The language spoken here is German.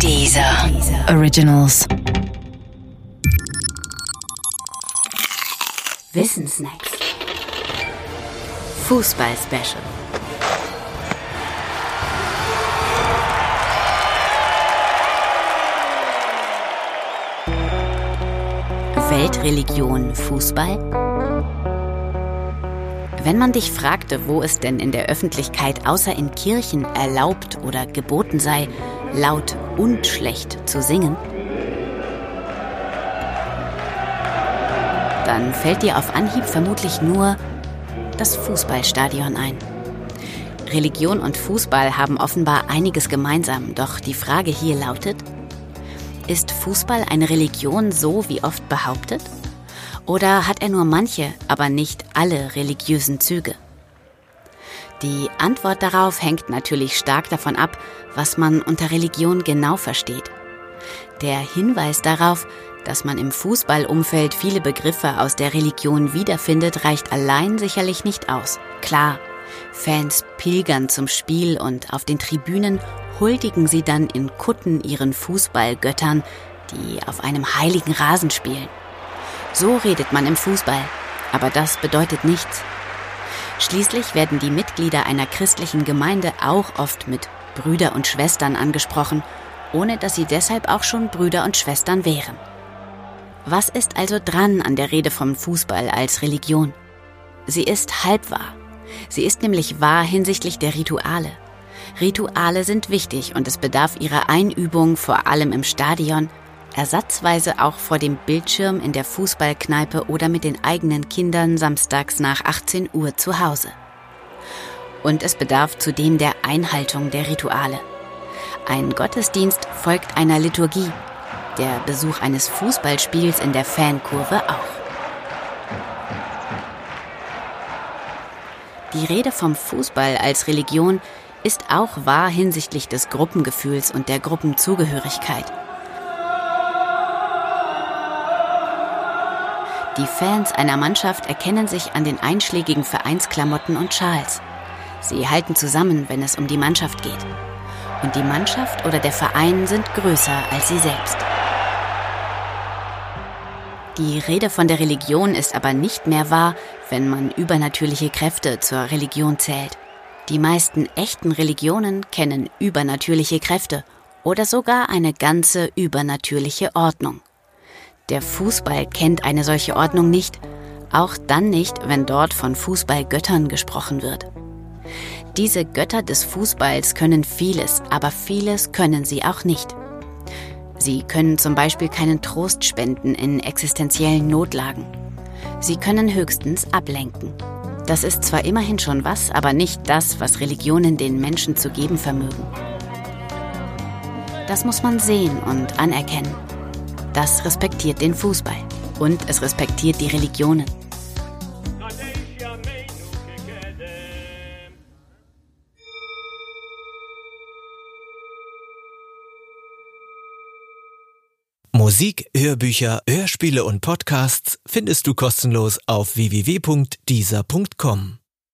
Dieser Originals. Wissensnacks. Fußball-Special. Weltreligion Fußball? Wenn man dich fragte, wo es denn in der Öffentlichkeit außer in Kirchen erlaubt oder geboten sei, laut und schlecht zu singen, dann fällt dir auf Anhieb vermutlich nur das Fußballstadion ein. Religion und Fußball haben offenbar einiges gemeinsam, doch die Frage hier lautet, ist Fußball eine Religion so wie oft behauptet? Oder hat er nur manche, aber nicht alle religiösen Züge? Die Antwort darauf hängt natürlich stark davon ab, was man unter Religion genau versteht. Der Hinweis darauf, dass man im Fußballumfeld viele Begriffe aus der Religion wiederfindet, reicht allein sicherlich nicht aus. Klar, Fans pilgern zum Spiel und auf den Tribünen huldigen sie dann in Kutten ihren Fußballgöttern, die auf einem heiligen Rasen spielen. So redet man im Fußball, aber das bedeutet nichts. Schließlich werden die Mitglieder einer christlichen Gemeinde auch oft mit Brüder und Schwestern angesprochen, ohne dass sie deshalb auch schon Brüder und Schwestern wären. Was ist also dran an der Rede vom Fußball als Religion? Sie ist halb wahr. Sie ist nämlich wahr hinsichtlich der Rituale. Rituale sind wichtig und es bedarf ihrer Einübung vor allem im Stadion, ersatzweise auch vor dem Bildschirm in der Fußballkneipe oder mit den eigenen Kindern samstags nach 18 Uhr zu Hause. Und es bedarf zudem der Einhaltung der Rituale. Ein Gottesdienst folgt einer Liturgie, der Besuch eines Fußballspiels in der Fankurve auch. Die Rede vom Fußball als Religion ist auch wahr hinsichtlich des Gruppengefühls und der Gruppenzugehörigkeit. Die Fans einer Mannschaft erkennen sich an den einschlägigen Vereinsklamotten und Schals. Sie halten zusammen, wenn es um die Mannschaft geht. Und die Mannschaft oder der Verein sind größer als sie selbst. Die Rede von der Religion ist aber nicht mehr wahr, wenn man übernatürliche Kräfte zur Religion zählt. Die meisten echten Religionen kennen übernatürliche Kräfte oder sogar eine ganze übernatürliche Ordnung. Der Fußball kennt eine solche Ordnung nicht, auch dann nicht, wenn dort von Fußballgöttern gesprochen wird. Diese Götter des Fußballs können vieles, aber vieles können sie auch nicht. Sie können zum Beispiel keinen Trost spenden in existenziellen Notlagen. Sie können höchstens ablenken. Das ist zwar immerhin schon was, aber nicht das, was Religionen den Menschen zu geben vermögen. Das muss man sehen und anerkennen. Das respektiert den Fußball und es respektiert die Religionen. Musik, Hörbücher, Hörspiele und Podcasts findest du kostenlos auf www.dieser.com.